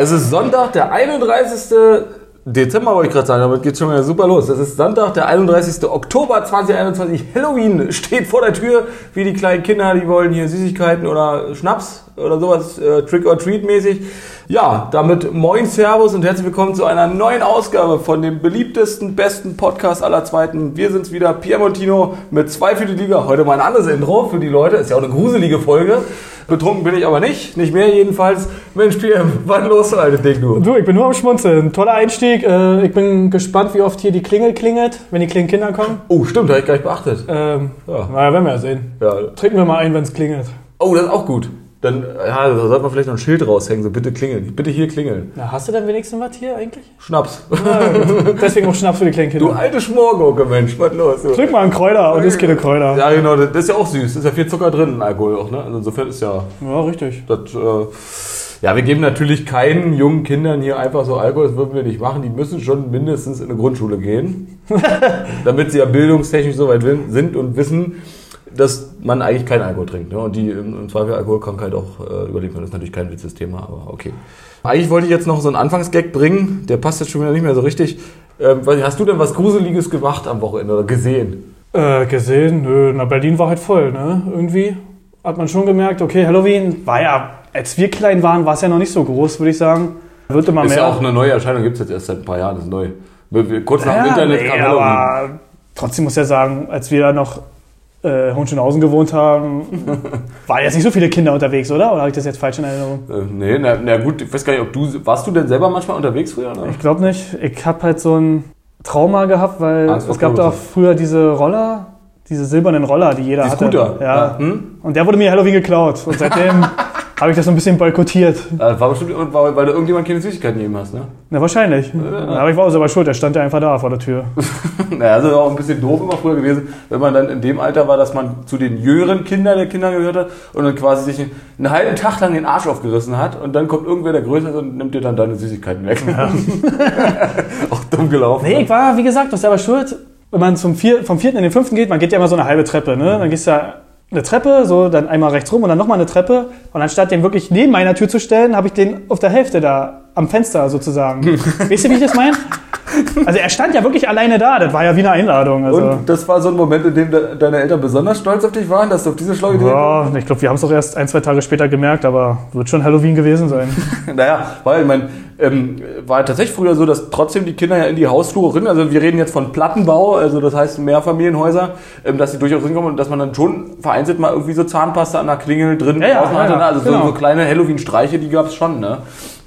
Es ist Sonntag, der 31. Dezember, wollte ich gerade sagen, damit geht schon wieder super los. Es ist Sonntag, der 31. Oktober 2021. Halloween steht vor der Tür, wie die kleinen Kinder, die wollen hier Süßigkeiten oder Schnaps oder sowas, äh, Trick or Treat mäßig. Ja, damit moin Servus und herzlich willkommen zu einer neuen Ausgabe von dem beliebtesten, besten Podcast aller Zweiten. Wir sind's wieder, Pierre Montino mit zwei für die Liga. Heute mal ein anderes Intro für die Leute. Ist ja auch eine gruselige Folge. Betrunken bin ich aber nicht, nicht mehr jedenfalls. Mensch, Pierre, was los, alte Ding, du? Du, ich bin nur am Schmunzeln. Toller Einstieg. Äh, Ich bin gespannt, wie oft hier die Klingel klingelt, wenn die kleinen Kinder kommen. Oh, stimmt, habe ich gar nicht beachtet. Ähm, Ja. Naja, werden wir ja sehen. Ja. Trinken wir mal ein, wenn es klingelt. Oh, das ist auch gut. Dann ja, da sollte man vielleicht noch ein Schild raushängen, so bitte klingeln. Bitte hier klingeln. Na, hast du denn wenigstens was hier eigentlich? Schnaps. Ja, deswegen auch Schnaps für die kleinen Du Kinder. alte Schmorgurke, Mensch, was los? Du? Trink mal einen Kräuter und ist keine Kräuter. Ja, genau, das ist ja auch süß. Da ist ja viel Zucker drin in Alkohol auch, ne? Also insofern ist ja Ja, richtig. das. Äh, ja, wir geben natürlich keinen jungen Kindern hier einfach so Alkohol, das würden wir nicht machen. Die müssen schon mindestens in eine Grundschule gehen, damit sie ja bildungstechnisch so weit sind und wissen, dass man eigentlich keinen Alkohol trinkt. Ne? Und die im, Zweifel Alkoholkrankheit auch äh, überleben können. Das ist natürlich kein witzes Thema, aber okay. Eigentlich wollte ich jetzt noch so einen Anfangsgag bringen, der passt jetzt schon wieder nicht mehr so richtig. Ähm, hast du denn was Gruseliges gemacht am Wochenende oder gesehen? Äh, gesehen? Nö, na, Berlin war halt voll, ne? Irgendwie hat man schon gemerkt, okay, Halloween war ja, als wir klein waren, war es ja noch nicht so groß, würde ich sagen. Wird immer Ist mehr. ja auch eine neue Erscheinung, gibt es jetzt erst seit ein paar Jahren, das ist neu. Kurz nach dem Ja, Internet nee, kam Halloween. aber trotzdem muss ich ja sagen, als wir noch äh, Hohenschönhausen gewohnt haben, waren jetzt nicht so viele Kinder unterwegs, oder? Oder habe ich das jetzt falsch in Erinnerung? Äh, nee, na, na gut, ich weiß gar nicht, ob du, warst du denn selber manchmal unterwegs früher? Oder? Ich glaube nicht. Ich habe halt so ein Trauma gehabt, weil Angst es gab doch früher diese Roller, diese silbernen Roller, die jeder Die hatte. Scooter. Ja. Hm? Und der wurde mir Halloween geklaut. Und seitdem habe ich das so ein bisschen boykottiert. Äh, war bestimmt, weil, weil du irgendjemand keine Süßigkeiten gegeben hast, ne? Na, wahrscheinlich. Aber ich war auch selber schuld. Der stand ja einfach da vor der Tür. naja, das ist auch ein bisschen doof immer früher gewesen, wenn man dann in dem Alter war, dass man zu den jüngeren Kindern der Kinder gehört hat und dann quasi sich einen halben Tag lang den Arsch aufgerissen hat und dann kommt irgendwer, der größer ist und nimmt dir dann deine Süßigkeiten weg. auch dumm gelaufen. Nee, ich war, wie gesagt, was selber schuld. Wenn man zum vier, vom vierten in den fünften geht, man geht ja immer so eine halbe Treppe. Ne? Dann gehst du ja eine Treppe, so dann einmal rechts rum und dann nochmal eine Treppe. Und anstatt den wirklich neben meiner Tür zu stellen, habe ich den auf der Hälfte da am Fenster sozusagen. weißt du, wie ich das meine? Also er stand ja wirklich alleine da. Das war ja wie eine Einladung. Also. Und das war so ein Moment, in dem de deine Eltern besonders stolz auf dich waren, dass du auf diese schlaue Idee ja, ich glaube, wir haben es auch erst ein, zwei Tage später gemerkt, aber wird schon Halloween gewesen sein. Naja, weil ich mein, ähm, war tatsächlich früher so, dass trotzdem die Kinder ja in die Hausflure rennen. Also wir reden jetzt von Plattenbau, also das heißt Mehrfamilienhäuser, ähm, dass sie durchaus hinkommen und dass man dann schon vereinzelt mal irgendwie so Zahnpasta an der Klingel drin Ja, ja, draußen ja, hatte. ja? Also so, genau. so kleine Halloween-Streiche, die gab es schon. Ne?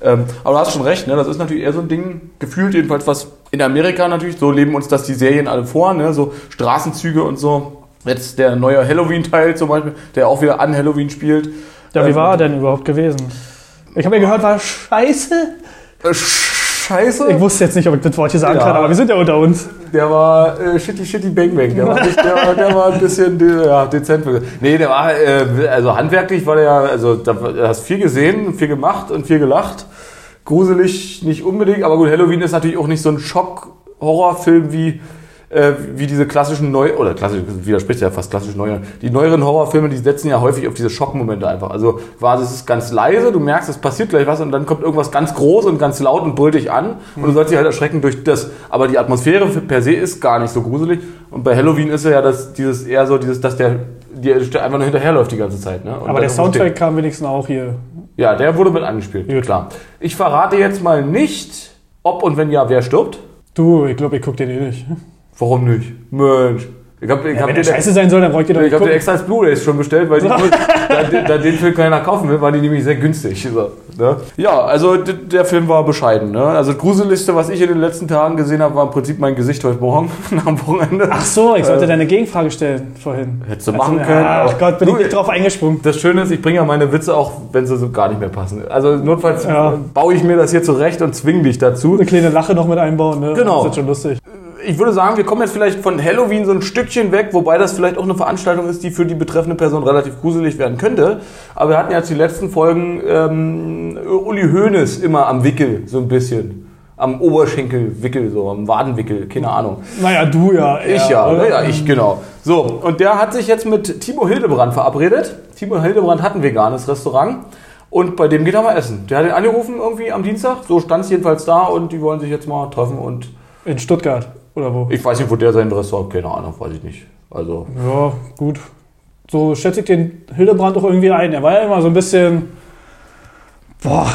Ähm, aber du hast schon recht, ne? das ist natürlich eher so ein Ding, gefühlt jedenfalls, was in Amerika natürlich, so leben uns das die Serien alle vor, ne? so Straßenzüge und so. Jetzt der neue Halloween-Teil zum Beispiel, der auch wieder an Halloween spielt. Ja, wie Ähm, war er denn überhaupt gewesen? Ich habe ja gehört, war scheiße. Äh, Scheiße. Ich wusste jetzt nicht, ob ich das Wort hier sagen Ja. kann, aber wir sind ja unter uns. Der war äh, shitty shitty bang bang. Der war, nicht, der, war- der war ein bisschen ja, dezent. Nee, der war, äh, also handwerklich war der ja, also da hast viel gesehen, viel gemacht und viel gelacht. Gruselig nicht unbedingt, aber gut, Halloween ist natürlich auch nicht so ein Schock-Horrorfilm wie, äh, wie diese klassischen neu oder klassisch widerspricht ja fast klassisch neue. Die neueren Horrorfilme, die setzen ja häufig auf diese Schockmomente einfach. Also quasi es ist ganz leise, du merkst, es passiert gleich was und dann kommt irgendwas ganz groß und ganz laut und brüllt dich an und du sollst dich halt erschrecken durch das. Aber die Atmosphäre per se ist gar nicht so gruselig und bei Halloween ist ja das dieses eher so dieses, dass der dir einfach nur hinterherläuft die ganze Zeit. Ne? Aber der Soundtrack kam wenigstens auch hier. ja, der wurde mit angespielt, Gut. klar. Ich verrate jetzt mal nicht, ob und wenn ja, wer stirbt. Du, ich glaube, ich guck den eh nicht. Warum nicht? Mensch. Ich habe ich Ja, hab wenn der scheiße sein soll, dann braucht ihr doch ich nicht hab dir extra als Blu-rays schon bestellt, weil die, da, da den Film keiner kaufen will, war die nämlich sehr günstig. So, ne? Ja, also der Film war bescheiden. Ne? Also das Gruseligste, was ich in den letzten Tagen gesehen habe, war im Prinzip mein Gesicht heute Morgen nach dem Wochenende. Ach so, ich sollte Äh, deine Gegenfrage stellen vorhin. Hättest du Also, machen können. Ach Gott, bin ich Du, nicht drauf eingesprungen. Das Schöne ist, ich bringe ja meine Witze auch, wenn sie so gar nicht mehr passen. Also notfalls Ja. baue ich mir das hier zurecht und zwinge dich dazu. Eine kleine Lache noch mit einbauen, ne? Genau. Das ist schon lustig. Ich würde sagen, wir kommen jetzt vielleicht von Halloween so ein Stückchen weg, wobei das vielleicht auch eine Veranstaltung ist, die für die betreffende Person relativ gruselig werden könnte. Aber wir hatten ja jetzt die letzten Folgen ähm, Uli Hoeneß immer am Wickel, so ein bisschen. Am Oberschenkelwickel, so am Wadenwickel, keine Ahnung. Naja, du ja. Ich ja, oder? ja, ich genau. So, und der hat sich jetzt mit Timo Hildebrand verabredet. Timo Hildebrand hat ein veganes Restaurant. Und bei dem geht er mal essen. Der hat ihn angerufen irgendwie am Dienstag. So stand es jedenfalls da und die wollen sich jetzt mal treffen. Und In Stuttgart oder wo? ich weiß nicht, wo der sein Restaurant, keine Ahnung, weiß ich nicht. Also, Ja, gut. So schätze ich den Hildebrand auch irgendwie ein. Er war ja immer so ein bisschen. Boah,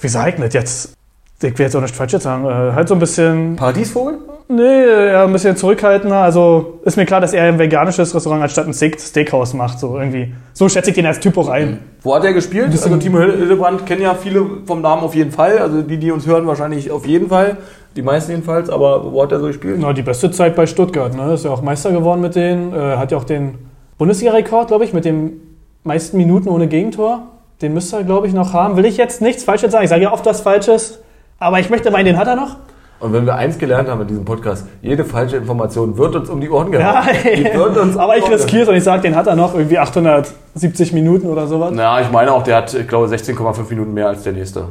wie sag ich das jetzt? Ich will jetzt auch nicht falsch jetzt sagen. Äh, halt so ein bisschen. Paradiesvogel? Nee, ja, ein bisschen zurückhaltender. Also ist mir klar, dass er ein veganisches Restaurant anstatt ein Steak Steakhouse macht. So irgendwie. So schätze ich den als Typ auch ein. Wo hat er gespielt? Also Timo Hildebrand kennen ja viele vom Namen auf jeden Fall. Also die, die uns hören, wahrscheinlich auf jeden Fall. Die meisten jedenfalls. Aber wo hat er so gespielt? Na, die beste Zeit bei Stuttgart. Ne? Ist ja auch Meister geworden mit denen. Äh, hat ja auch den Bundesliga-Rekord, glaube ich, mit den meisten Minuten ohne Gegentor. Den müsste er, glaube ich, noch haben. Will ich jetzt nichts Falsches sagen. Ich sage ja oft was Falsches. Aber ich möchte meinen, den hat er noch. Und wenn wir eins gelernt haben in diesem Podcast, jede falsche Information wird uns um die Ohren Ja, gehauen. Um aber ich riskiere es und ich sage, den hat er noch irgendwie 870 Minuten oder sowas. Na, ich meine auch, der hat, ich glaube, 16,5 Minuten mehr als der nächste.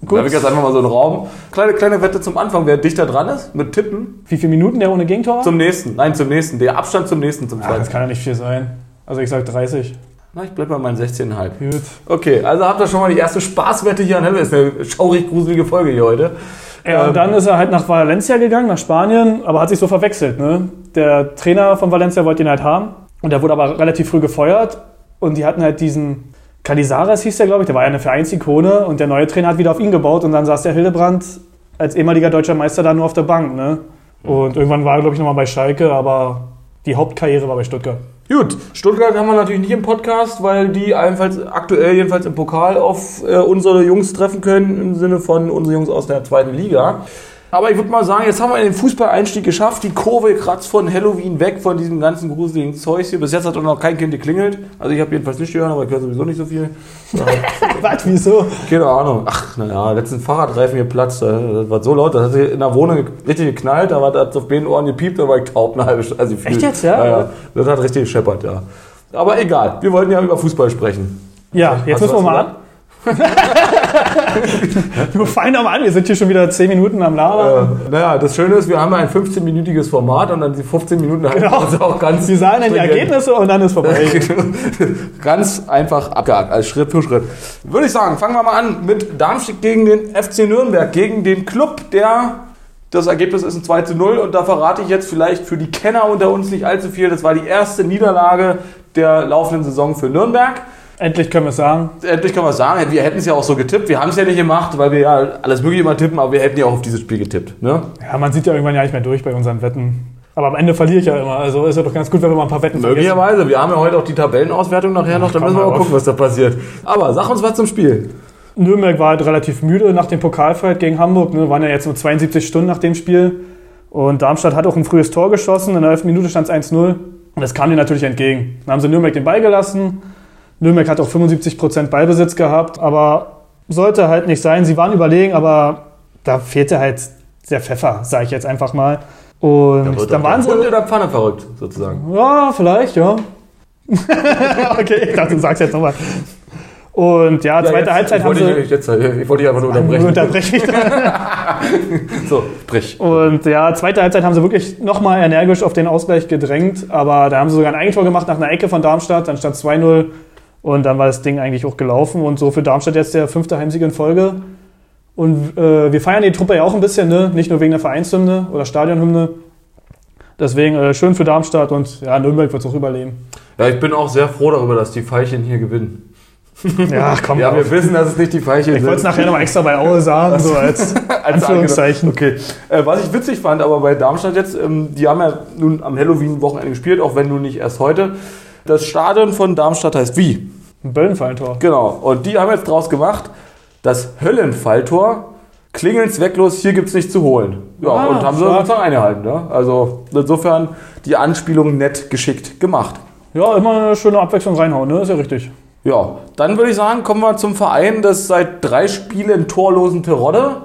Gut. Da habe ich jetzt einfach mal so einen Raum. Kleine, kleine Wette zum Anfang, wer dichter dran ist, mit Tippen, Wie viele Minuten der ohne Gegentor zum nächsten. Nein, zum nächsten. Der Abstand zum nächsten, zum Ah, das zweiten. kann ja nicht viel sein. Also ich sage 30. Na, ich bleib bei meinen 16,5. Gut. Okay, also habt ihr schon mal die erste Spaßwette hier an Helle. Ist eine schaurig gruselige Folge hier heute. Ja, Ähm, und dann ist er halt nach Valencia gegangen, nach Spanien, aber hat sich so verwechselt. Ne? Der Trainer von Valencia wollte ihn halt haben und der wurde aber relativ früh gefeuert und die hatten halt diesen Calizares hieß der, glaube ich, der war ja eine Vereinsikone und der neue Trainer hat wieder auf ihn gebaut und dann saß der Hildebrand als ehemaliger deutscher Meister da nur auf der Bank. Ne? Und irgendwann war er, glaube ich, nochmal bei Schalke, aber die Hauptkarriere war bei Stuttgart. Gut, Stuttgart haben wir natürlich nicht im Podcast, weil die allenfalls aktuell jedenfalls im Pokal auf äh, unsere Jungs treffen können, im Sinne von unsere Jungs aus der zweiten Liga. Aber ich würde mal sagen, jetzt haben wir den Fußballeinstieg geschafft. Die Kurve kratzt von Halloween weg, von diesem ganzen gruseligen Zeugs hier. Bis jetzt hat auch noch kein Kind geklingelt. Also ich habe jedenfalls nicht gehört, aber ich höre sowieso nicht so viel. Was, wieso? Keine Ahnung. Ach, naja, letzten Fahrradreifen geplatzt. äh, Das war so laut, das hat sich in der Wohnung richtig geknallt. Da war das auf beiden Ohren gepiept, da war ich taub eine halbe Stunde. Also Echt jetzt, ja? ja, ja. Das hat richtig gescheppert, ja. Aber egal, wir wollten ja über Fußball sprechen. Ja, jetzt Hast du müssen wir mal an. Wir fangen doch mal an, wir sind hier schon wieder 10 Minuten am Labern. Äh, naja, das Schöne ist, wir haben ein 15-minütiges Format und dann die 15 Minuten halten Genau. wir uns auch ganz Sie sagen dann die. Ergebnisse und dann ist vorbei. Ganz einfach abgehakt, als Schritt für Schritt. Würde ich sagen, fangen wir mal an mit Darmstadt gegen den FC Nürnberg, gegen den Club, der das Ergebnis ist ein 2 zu 0 und da verrate ich jetzt vielleicht für die Kenner unter uns nicht allzu viel. Das war die erste Niederlage der laufenden Saison für Nürnberg. Endlich können wir es sagen. Endlich können wir sagen, wir hätten es ja auch so getippt. Wir haben es ja nicht gemacht, weil wir ja alles mögliche mal tippen, aber wir hätten ja auch auf dieses Spiel getippt. Ne? Ja, man sieht ja irgendwann ja nicht mehr durch bei unseren Wetten. Aber am Ende verliere ich ja immer. Also ist ja doch ganz gut, wenn wir mal ein paar Wetten vergessen. Möglicherweise. Wir haben ja heute auch die Tabellenauswertung nachher noch, da müssen wir mal auf. gucken, was da passiert. Aber sag uns was zum Spiel. Nürnberg war halt relativ müde nach dem Pokalfight gegen Hamburg. Ne, waren ja jetzt nur 72 Stunden nach dem Spiel. Und Darmstadt hat auch ein frühes Tor geschossen. In der 11. Minute stand es 1-0. Und das kam denen natürlich entgegen. Dann haben sie Nürnberg den Ball gelassen. Nürnberg hat auch 75% Ballbesitz gehabt. Aber sollte halt nicht sein. Sie waren überlegen, aber da fehlte halt der Pfeffer, sage ich jetzt einfach mal. Und dann waren sie. Und in der Pfanne verrückt, sozusagen. Ja, vielleicht, ja. okay, ich dachte, du sagst jetzt nochmal. Und ja, zweite jetzt, Halbzeit ich haben sie. dich jetzt, ich wollte dich einfach nur unterbrechen. Unterbreche ich. So, brich. Und ja, zweite Halbzeit haben sie wirklich nochmal energisch auf den Ausgleich gedrängt, aber da haben sie sogar ein Eigentor gemacht nach einer Ecke von Darmstadt, dann stand 2-0 und dann war das Ding eigentlich auch gelaufen und so für Darmstadt jetzt der fünfte Heimsieg in Folge. Und äh, wir feiern die Truppe ja auch ein bisschen, ne? nicht nur wegen der Vereinshymne oder Stadionhymne. Deswegen äh, schön für Darmstadt und ja, Nürnberg wird es auch überleben. Ja, ich bin auch sehr froh darüber, dass die Veilchen hier gewinnen. Ja, komm, Ja, auf. wir wissen, dass es nicht die Veilchen ich wollte es nachher nochmal extra bei Aue sagen, so als Als Anführungszeichen. Okay. Äh, was ich witzig fand, aber bei Darmstadt jetzt, ähm, die haben ja nun am Halloween-Wochenende gespielt, auch wenn nun nicht erst heute. Das Stadion von Darmstadt heißt wie? Ein Böllenfallentor. Genau. Und die haben jetzt draus gemacht, das Höllenfalltor, klingeln zwecklos, hier gibt's nichts zu holen. Ja, Ah, und haben sie stark. sozusagen eingehalten. Ne? Also insofern die Anspielung nett geschickt gemacht. Ja, immer eine schöne Abwechslung reinhauen, ne? Ist ja richtig. Ja, dann würde ich sagen, kommen wir zum Verein des seit drei Spielen torlosen Terodde,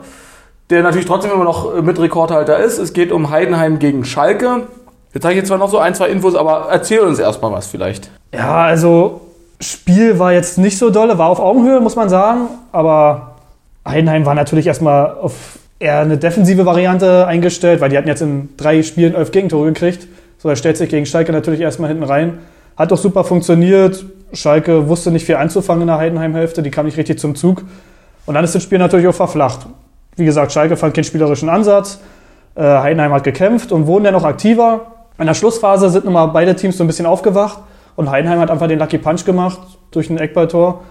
der natürlich trotzdem immer noch mit Rekordhalter ist. Es geht um Heidenheim gegen Schalke. Jetzt habe ich jetzt zwar noch so ein, zwei Infos, aber erzähl uns erstmal was vielleicht. Ja, also Spiel war jetzt nicht so dolle, war auf Augenhöhe, muss man sagen. Aber Heidenheim war natürlich erstmal auf eher eine defensive Variante eingestellt, weil die hatten jetzt in drei Spielen elf Gegentore gekriegt. So, er stellt sich gegen Schalke natürlich erstmal hinten rein. Hat doch super funktioniert. Schalke wusste nicht viel anzufangen in der Heidenheim-Hälfte, die kam nicht richtig zum Zug. Und dann ist das Spiel natürlich auch verflacht. Wie gesagt, Schalke fand keinen spielerischen Ansatz. Äh, Heidenheim hat gekämpft und wurden dann noch aktiver. In der Schlussphase sind nochmal beide Teams so ein bisschen aufgewacht und Heidenheim hat einfach den Lucky Punch gemacht durch ein Eckballtor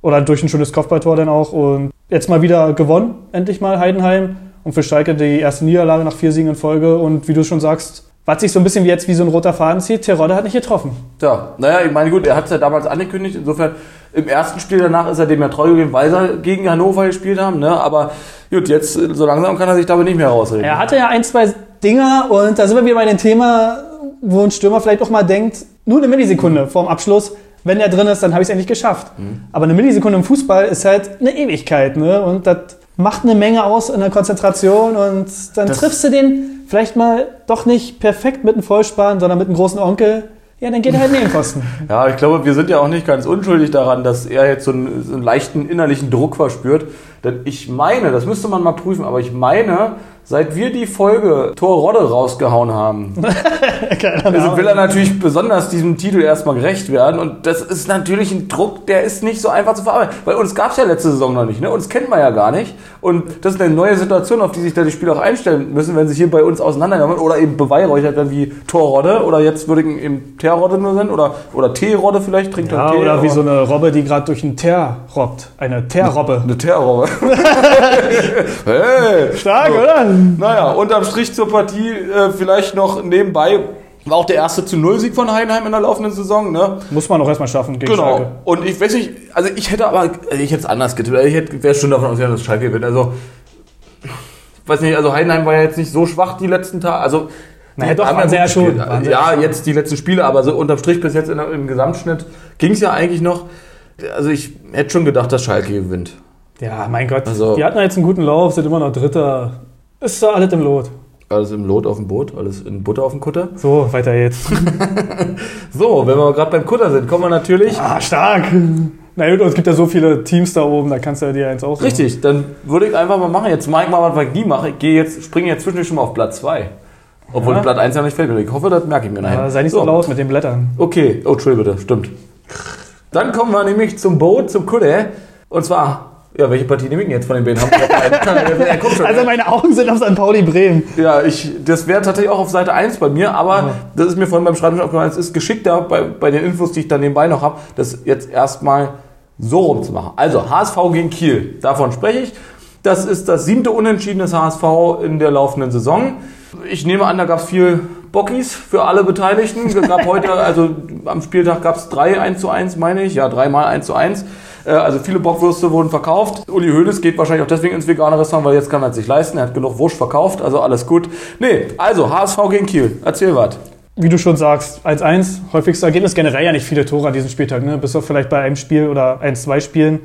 oder durch ein schönes Kopfballtor dann auch und jetzt mal wieder gewonnen, endlich mal Heidenheim und für Schalke die erste Niederlage nach vier Siegen in Folge und wie du schon sagst, was sich so ein bisschen wie jetzt wie so ein roter Faden zieht, Terodde hat nicht getroffen. Ja, naja, ich meine, gut, er hat es ja damals angekündigt. Insofern, im ersten Spiel danach ist er dem ja treu gewesen, weil sie gegen Hannover gespielt haben. Ne? Aber gut, jetzt so langsam kann er sich damit nicht mehr rausreden. Er hatte ja ein, zwei Dinger und da sind wir wieder bei dem Thema, wo ein Stürmer vielleicht auch mal denkt, nur eine Millisekunde vorm Abschluss, wenn er drin ist, dann habe ich es endlich geschafft. Mhm. Aber eine Millisekunde im Fußball ist halt eine Ewigkeit. Ne? Und das macht eine Menge aus in der Konzentration und dann das triffst du den vielleicht mal doch nicht perfekt mit einem Vollspann, sondern mit einem großen Onkel. Ja, dann geht er halt neben Pfosten. ja, ich glaube, wir sind ja auch nicht ganz unschuldig daran, dass er jetzt so einen, so einen leichten innerlichen Druck verspürt. Denn ich meine, das müsste man mal prüfen, aber ich meine, Seit wir die Folge Tor Rodde rausgehauen haben, also will er natürlich besonders diesem Titel erstmal gerecht werden. Und das ist natürlich ein Druck, der ist nicht so einfach zu verarbeiten. Weil uns gab es ja letzte Saison noch nicht. Ne? Uns kennen wir ja gar nicht. Und das ist eine neue Situation, auf die sich da die Spieler auch einstellen müssen, wenn sie hier bei uns auseinandergenommen oder eben beweihräuchert werden wie Tor Rodde oder jetzt würde ich eben Teerrodde nur sein oder, oder Teerrodde vielleicht, trinkt ja, Tee. Oder wie so eine Robbe, die gerade durch einen Teer robbt. Eine Teerrobbe. Eine Teerrobbe. hey! Stark, so. oder? Naja, unterm Strich zur Partie äh, vielleicht noch nebenbei. War auch der erste zu Null-Sieg von Heidenheim in der laufenden Saison. Ne? Muss man auch erstmal schaffen gegen genau. Schalke. Und ich weiß nicht, also ich hätte aber, also ich hätte es anders getippt. Ich hätte, wäre schon davon ausgegangen, dass Schalke gewinnt. Also, ich weiß nicht, also Heidenheim war ja jetzt nicht so schwach die letzten Tage. Also, naja, doch, waren sehr schon. Ja, jetzt die letzten Spiele, aber so unterm Strich bis jetzt in, im Gesamtschnitt ging es ja eigentlich noch. Also ich hätte schon gedacht, dass Schalke gewinnt. Ja, mein Gott. Also, die hatten jetzt einen guten Lauf, sind immer noch Dritter. Ist da alles im Lot. Alles im Lot auf dem Boot, alles in Butter auf dem Kutter. So, weiter jetzt. so, wenn wir gerade beim Kutter sind, kommen wir natürlich. Ah, stark! Na gut, es gibt ja so viele Teams da oben, da kannst du ja dir eins aussuchen. Richtig, dann würde ich einfach mal machen. Jetzt mache ich mal, was ich nie mache. Ich gehe jetzt, springe jetzt zwischendurch schon mal auf Platz 2. Obwohl ja. Blatt 1 ja nicht fällt. Ich hoffe, das merke ich mir nachher. Ja, sei nicht so, so laut mit den Blättern. Okay, oh, Entschuldigung bitte, stimmt. Dann kommen wir nämlich zum Boot, zum Kutter. Und zwar ja, welche Partie nehme ich denn jetzt von den beiden? also meine Augen sind auf St. Pauli Bremen. Ja, ich, das wäre tatsächlich auch auf Seite 1 bei mir, aber ja. das ist mir vorhin beim Schreiben schon aufgefallen, es ist geschickter bei, bei den Infos, die ich dann nebenbei noch habe, das jetzt erstmal so rum zu machen. Also HSV gegen Kiel, davon spreche ich. Das ist das siebte Unentschieden des HSV in der laufenden Saison. Ich nehme an, da gab es viel Bockies für alle Beteiligten. Es gab heute, also am Spieltag gab es drei 1 zu 1, meine ich. Ja, dreimal 1 zu 1. Äh, also viele Bockwürste wurden verkauft. Uli Hoeneß geht wahrscheinlich auch deswegen ins vegane Restaurant, weil jetzt kann er es sich leisten. Er hat genug Wurst verkauft, also alles gut. Nee, also HSV gegen Kiel. Erzähl was. Wie du schon sagst, 1-1, häufigstes Ergebnis, generell ja nicht viele Tore an diesem Spieltag, ne? bis auf vielleicht bei einem Spiel oder ein, zwei Spielen.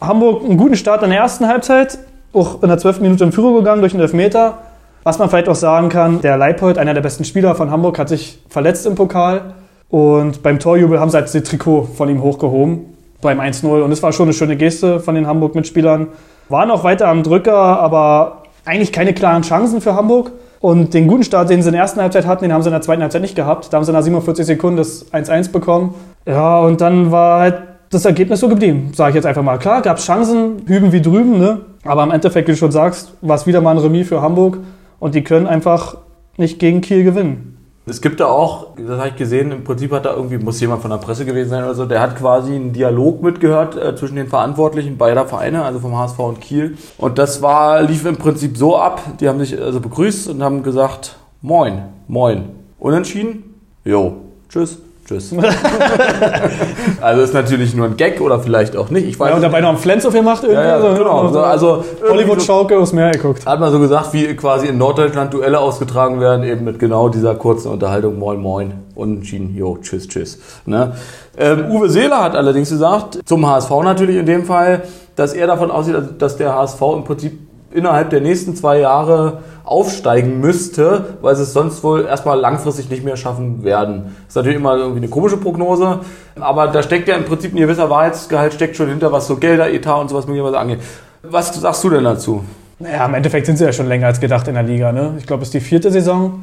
Hamburg einen guten Start in der ersten Halbzeit, auch in der 12. Minute in Führung gegangen durch einen Elfmeter. Was man vielleicht auch sagen kann, der Leipold, einer der besten Spieler von Hamburg, hat sich verletzt im Pokal. Und beim Torjubel haben sie halt das Trikot von ihm hochgehoben beim 1-0. Und es war schon eine schöne Geste von den Hamburg-Mitspielern. Waren auch weiter am Drücker, aber eigentlich keine klaren Chancen für Hamburg. Und den guten Start, den sie in der ersten Halbzeit hatten, den haben sie in der zweiten Halbzeit nicht gehabt. Da haben sie nach 47 Sekunden das 1-1 bekommen. Ja, und dann war halt das Ergebnis so geblieben, sage ich jetzt einfach mal. Klar, gab es Chancen, hüben wie drüben, ne? aber im Endeffekt, wie du schon sagst, war es wieder mal ein Remis für Hamburg. Und die können einfach nicht gegen Kiel gewinnen. Es gibt da auch, das habe ich gesehen, im Prinzip hat da irgendwie, muss jemand von der Presse gewesen sein oder so, der hat quasi einen Dialog mitgehört äh, zwischen den Verantwortlichen beider Vereine, also vom HSV und Kiel. Und das war, lief im Prinzip so ab, die haben sich also begrüßt und haben gesagt, moin, moin. Unentschieden? Jo, tschüss. Tschüss. also ist natürlich nur ein Gag oder vielleicht auch nicht. Ich weiß ja, und dabei noch ein Flens auf gemacht irgendwie. Ja, ja, genau. So, also Hollywood-Schauke aufs Meer geguckt. Hat man so gesagt, wie quasi in Norddeutschland Duelle ausgetragen werden, eben mit genau dieser kurzen Unterhaltung. Moin, moin. Unentschieden. Jo, tschüss, tschüss. Ne? Ähm, Uwe Seeler hat allerdings gesagt, zum HSV natürlich in dem Fall, dass er davon aussieht, dass der HSV im Prinzip innerhalb der nächsten zwei Jahre aufsteigen müsste, weil sie es sonst wohl erstmal langfristig nicht mehr schaffen werden. Das ist natürlich immer irgendwie eine komische Prognose, aber da steckt ja im Prinzip ein gewisser Wahrheitsgehalt steckt schon hinter, was so Gelder, Etat und sowas möglicherweise angeht. Was sagst du denn dazu? Naja, im Endeffekt sind sie ja schon länger als gedacht in der Liga. Ne? Ich glaube, es ist die vierte Saison.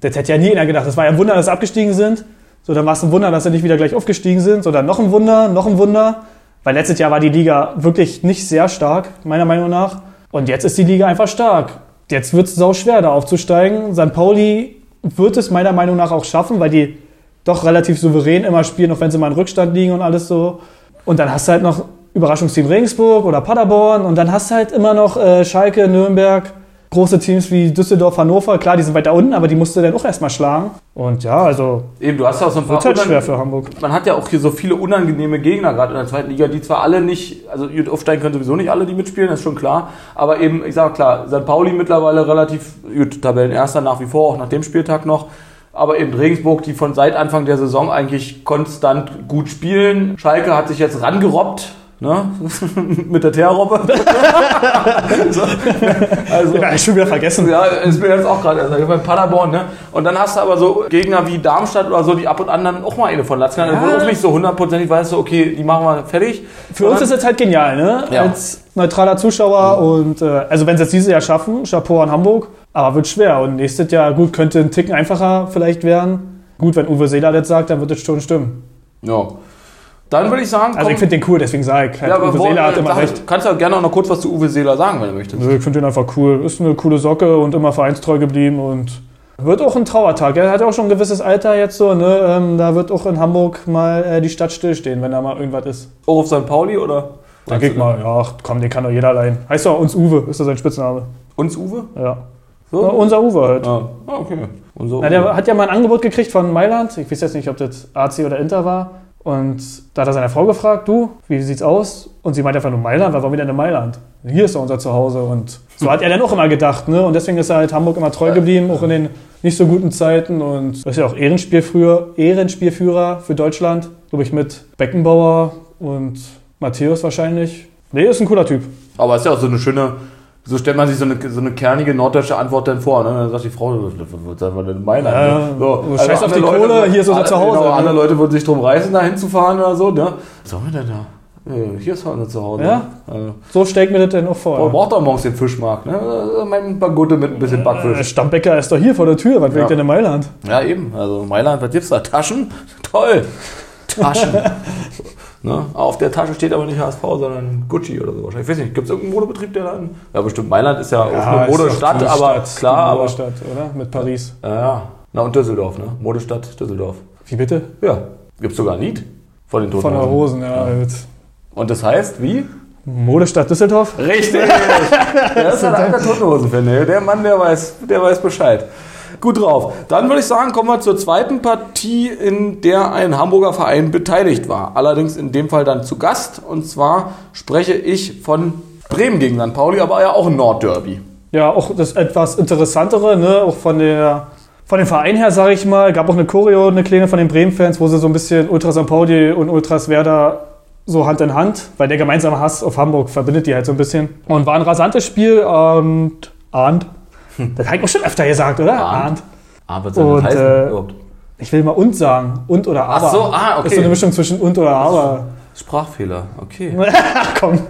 Das hätte ja nie einer gedacht. Es war ja ein Wunder, dass sie abgestiegen sind. So, dann war es ein Wunder, dass sie nicht wieder gleich aufgestiegen sind. So, dann noch ein Wunder, noch ein Wunder. Weil letztes Jahr war die Liga wirklich nicht sehr stark, meiner Meinung nach. Und jetzt ist die Liga einfach stark. Jetzt wird es sau schwer, da aufzusteigen. St. Pauli wird es meiner Meinung nach auch schaffen, weil die doch relativ souverän immer spielen, auch wenn sie mal in Rückstand liegen und alles so. Und dann hast du halt noch Überraschungsteam Regensburg oder Paderborn und dann hast du halt immer noch äh, Schalke, Nürnberg, große Teams wie Düsseldorf, Hannover. Klar, die sind weiter unten, aber die musst du dann auch erstmal schlagen. Und ja, also Eben, du hast ja auch so ein paar halt schwer für Hamburg. Man hat ja auch hier so viele unangenehme Gegner, gerade in der zweiten Liga, die zwar alle nicht, also gut, aufsteigen können sowieso nicht alle, die mitspielen, das ist schon klar. Aber eben, ich sage klar, St. Pauli mittlerweile relativ, gut, Tabellenerster nach wie vor, auch nach dem Spieltag noch. Aber eben Regensburg, die von seit Anfang der Saison eigentlich konstant gut spielen. Schalke hat sich jetzt rangerobbt, ne? Mit der Teerrobbe. so. Also, Ja, ich schon wieder vergessen. ja, ist mir jetzt auch gerade also bei Paderborn, ne? Und dann hast du aber so Gegner wie Darmstadt oder so, die ab und an dann auch mal eine von kann. Ja. Wo du nicht so hundertprozentig weißt, so, okay, die machen wir fertig. Für uns ist es halt genial, ne? Ja. Als neutraler Zuschauer und äh, also wenn sie es dieses Jahr schaffen, Chapeau an Hamburg, aber wird schwer. Und nächstes Jahr, gut, könnte ein Ticken einfacher vielleicht werden. Gut, wenn Uwe Seeler das sagt, dann wird es schon stimmen. Ja. Dann würde ich sagen, Also komm, ich finde den cool, deswegen sage ich, halt, ja, Uwe wo, Seeler hat immer recht. Kannst du gerne auch noch kurz was zu Uwe Seeler sagen, wenn du möchtest. Nö, Ich finde den einfach cool. Ist eine coole Socke und immer vereinstreu geblieben und wird auch ein Trauertag. Er hat auch schon ein gewisses Alter jetzt so, ne? Ähm, da wird auch in Hamburg mal äh, die Stadt stillstehen, wenn da mal irgendwas ist. Auch auf St. Pauli oder? Dann geht mal, ja, ach, komm, den kann doch jeder allein. Heißt doch uns Uwe, ist das sein Spitzname. Uns Uwe? Ja. So? Ja, unser Uwe halt. Ah, ah, okay. Unser Na, der hat ja mal ein Angebot gekriegt von Mailand. Ich weiß jetzt nicht, ob das AC oder Inter war. Und da hat er seine Frau gefragt, du, wie sieht's aus? Und sie meinte einfach nur Mailand, warum wieder in Mailand? Hier ist doch unser Zuhause. Und so hat er dann auch immer gedacht, ne? Und deswegen ist er halt Hamburg immer treu geblieben, auch in den nicht so guten Zeiten. Und ist ja auch Ehrenspielführer, Ehrenspielführer für Deutschland, glaube ich, mit Beckenbauer und Matthäus wahrscheinlich. Nee, ist ein cooler Typ. Aber ist ja auch so eine schöne, so stellt man sich so eine, so eine kernige norddeutsche Antwort dann vor. Ne? Dann sagt die Frau, was sagen wir denn in Mailand? Ja, ne? so, du scheiß auf die andere Kohle, hier ist unser andere- Zuhause, Genau, ne? andere Leute würden sich drum reißen, da hinzufahren oder so. Ne? Was haben wir denn da? Äh, Hier ist unser Zuhause. Ja. Äh, So stelle ich mir das denn auch man vor. braucht doch morgens den Fischmarkt. Ne? Äh, Mein Bagutte mit ein bisschen Der Backfisch. Stammbäcker ist doch hier vor der Tür. Was will Ja. ich denn in Mailand? Ja, eben. Also Mailand, was gibt's da? Taschen? Toll. Taschen. ne? Auf der Tasche steht aber nicht HSV, sondern Gucci oder so wahrscheinlich. Ich weiß nicht, gibt es irgendeinen Modebetrieb, der dann. Ja, bestimmt. Mailand ist ja, auch eine Modestadt, aber Stadt, klar. Modestadt, oder? Mit Paris. Ja, ja. Na und Düsseldorf, ne? Modestadt Düsseldorf. Wie bitte? Ja. Gibt sogar ein Lied von den Toten Von der Hosen. Ja. Halt. Und das heißt, wie? Modestadt Düsseldorf? Richtig! der ist ein alter Totenhosen-Fan. Der Mann, der weiß, der weiß Bescheid. Gut drauf. Dann würde ich sagen, kommen wir zur zweiten Partie, in der ein Hamburger Verein beteiligt war. Allerdings in dem Fall dann zu Gast. Und zwar spreche ich von Bremen gegen St. Pauli, aber ja auch ein Nordderby. Ja, auch das etwas interessantere, ne? Auch von der von dem Verein her, sage ich mal, gab auch eine Choreo, eine kleine von den Bremen-Fans, wo sie so ein bisschen Ultra St. Pauli und Ultras Werder so Hand in Hand, weil der gemeinsame Hass auf Hamburg verbindet die halt so ein bisschen. Und war ein rasantes Spiel und ahnt. Das habe ich auch schon öfter gesagt, oder? Ah, was soll das soll heißen äh, Ich will mal und sagen. Und oder aber. Ach so, ah, okay. Ist so eine Mischung zwischen und oder aber. Sprachfehler, okay. Ach komm.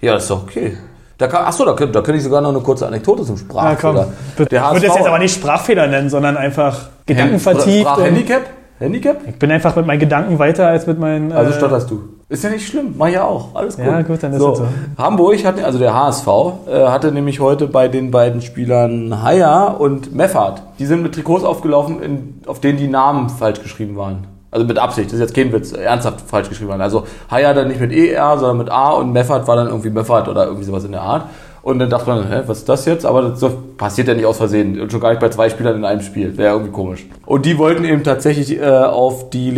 Ja, das ist doch okay. Da kann, achso, da könnte da könnte ich sogar noch eine kurze Anekdote zum Sprachfehler. ich würde das jetzt aber nicht Sprachfehler nennen, sondern einfach Gedanken vertieft. und- Sprachhandicap? Handicap? Ich bin einfach mit meinen Gedanken weiter als mit meinen. Also äh, stotterst du. Ist ja nicht schlimm, mach ich ja auch. Alles gut. Ja, gut, dann ist so. es so. Hamburg hat, also der HSV, äh, hatte nämlich heute bei den beiden Spielern Haya und Meffert, die sind mit Trikots aufgelaufen, in, auf denen die Namen falsch geschrieben waren. Also mit Absicht, das ist jetzt kein Witz, ernsthaft falsch geschrieben waren. Also Haya dann nicht mit ER, sondern mit A und Meffert war dann irgendwie Meffert oder irgendwie sowas in der Art. Und dann dachte man, hä, was ist das jetzt? Aber das passiert ja nicht aus Versehen. Und schon gar nicht bei zwei Spielern in einem Spiel. Wäre irgendwie komisch. Und die wollten eben tatsächlich äh, auf die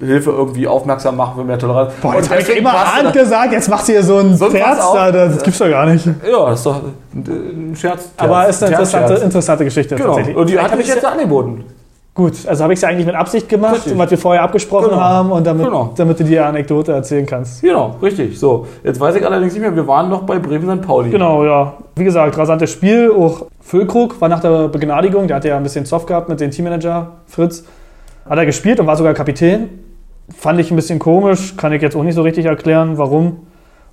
Leserechtschreibhilfe irgendwie aufmerksam machen für mehr Toleranz. Boah, jetzt habe ich immer das- gesagt, jetzt macht hier so ein So, Terz da, das gibt's doch gar nicht. Ja, das ist doch ein, Scherz. Aber ist eine interessante, interessante Geschichte Genau. tatsächlich. Und die hat mich jetzt angeboten. gut, also habe ich es ja eigentlich mit Absicht gemacht, Richtig. was wir vorher abgesprochen Genau. haben und damit, Genau. damit du die Anekdote erzählen kannst. Genau, richtig. So, jetzt weiß ich allerdings nicht mehr, wir waren noch bei Bremen St. Pauli. Genau, ja. Wie gesagt, rasantes Spiel. Auch Füllkrug war nach der Begnadigung, der hatte ja ein bisschen Zoff gehabt mit dem Teammanager Fritz. Hat er gespielt und war sogar Kapitän. Fand ich ein bisschen komisch, kann ich jetzt auch nicht so richtig erklären, warum.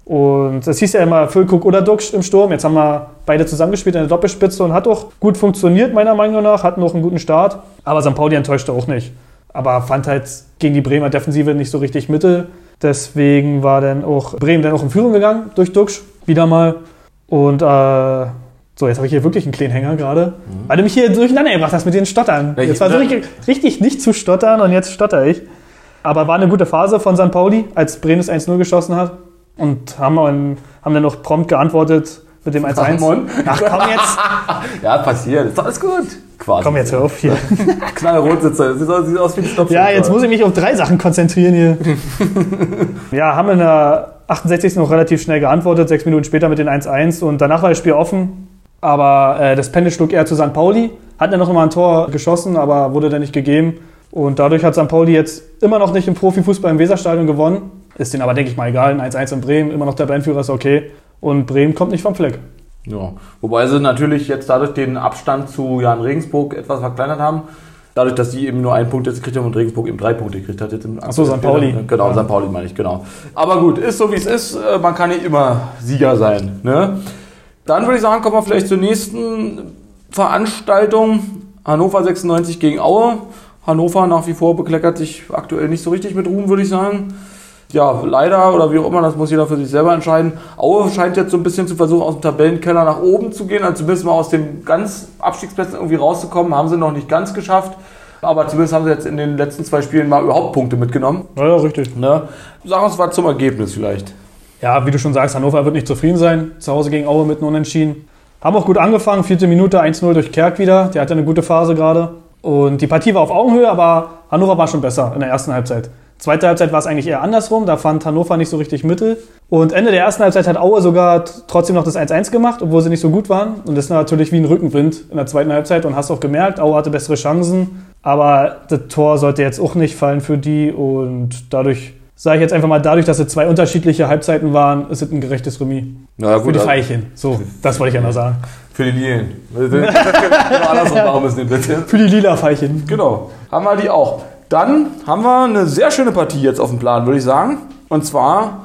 Und es hieß ja immer Füllkrug oder Duxch im Sturm. Jetzt haben wir beide zusammengespielt in der Doppelspitze und hat auch gut funktioniert, meiner Meinung nach. Hatten auch einen guten Start. Aber St. Pauli enttäuschte auch nicht. aber fand halt gegen die Bremer Defensive nicht so richtig Mittel. Deswegen war dann auch Bremen dann auch in Führung gegangen durch Duxch, wieder mal. Und äh, so, jetzt habe ich hier wirklich einen kleinen Hänger gerade, mhm. weil du mich hier durcheinander gebracht hast mit den Stottern. Jetzt war so richtig, richtig nicht zu stottern und jetzt stotter ich. Aber war eine gute Phase von St. Pauli, als Bremen das 1-0 geschossen hat. Und haben, haben dann noch prompt geantwortet mit dem 1-1. Ach komm jetzt. ja, passiert. Ist alles gut. Quasi. Komm jetzt hör auf hier. Knallrot sitzt da. Sieht aus, sieht aus wie ein Stopf. Ja, jetzt muss ich mich auf drei Sachen konzentrieren hier. ja, haben in der 68. noch relativ schnell geantwortet, sechs Minuten später mit den 1-1 und danach war das Spiel offen. Aber äh, das Pendel schlug eher zu St. Pauli. Hat er noch mal ein Tor geschossen, aber wurde dann nicht gegeben. Und dadurch hat St. Pauli jetzt immer noch nicht im Profifußball im Weserstadion gewonnen. Ist denen aber, denke ich mal, egal. Ein 1-1 in Bremen, immer noch der Bandführer ist okay. Und Bremen kommt nicht vom Fleck. Ja, wobei sie natürlich jetzt dadurch den Abstand zu Jan Regensburg etwas verkleinert haben. Dadurch, dass sie eben nur einen Punkt jetzt gekriegt haben und Regensburg eben drei Punkte gekriegt hat. Jetzt Achso, St. Pauli. Genau, ja. St. Pauli meine ich, genau. Aber gut, ist so wie es ist. Äh, man kann nicht immer Sieger sein. Ne? Dann würde ich sagen, kommen wir vielleicht zur nächsten Veranstaltung. Hannover 96 gegen Aue. Hannover nach wie vor bekleckert sich aktuell nicht so richtig mit Ruhm, würde ich sagen ja, leider oder wie auch immer, das muss jeder für sich selber entscheiden. Aue scheint jetzt so ein bisschen zu versuchen, aus dem Tabellenkeller nach oben zu gehen, also zumindest mal aus den ganz Abstiegsplätzen irgendwie rauszukommen, haben sie noch nicht ganz geschafft. Aber zumindest haben sie jetzt in den letzten zwei Spielen mal überhaupt Punkte mitgenommen. Ja, ja richtig. Ne? Sag uns was zum Ergebnis vielleicht. Ja, wie du schon sagst, Hannover wird nicht zufrieden sein. Zu Hause gegen Aue mit einem Unentschieden. Haben auch gut angefangen, vierte Minute 1-0 durch Kerk wieder. Der hatte eine gute Phase gerade. Und die Partie war auf Augenhöhe, aber Hannover war schon besser in der ersten Halbzeit. Zweite Halbzeit war es eigentlich eher andersrum, da fand Hannover nicht so richtig Mittel. Und Ende der ersten Halbzeit hat Aue sogar trotzdem noch das 1-1 gemacht, obwohl sie nicht so gut waren. Und das ist natürlich wie ein Rückenwind in der zweiten Halbzeit und hast auch gemerkt, Aue hatte bessere Chancen. Aber das Tor sollte jetzt auch nicht fallen für die und dadurch sage ich jetzt einfach mal, dadurch, dass es zwei unterschiedliche Halbzeiten waren, ist es ein gerechtes Remis. Na, gut, für die Veilchen. So, das wollte ich ja noch sagen. Für die Lilien. genau andersrum machen müssen, bitte. Für die lila Veilchen. Genau. Haben wir die auch. Dann haben wir eine sehr schöne Partie jetzt auf dem Plan, würde ich sagen. Und zwar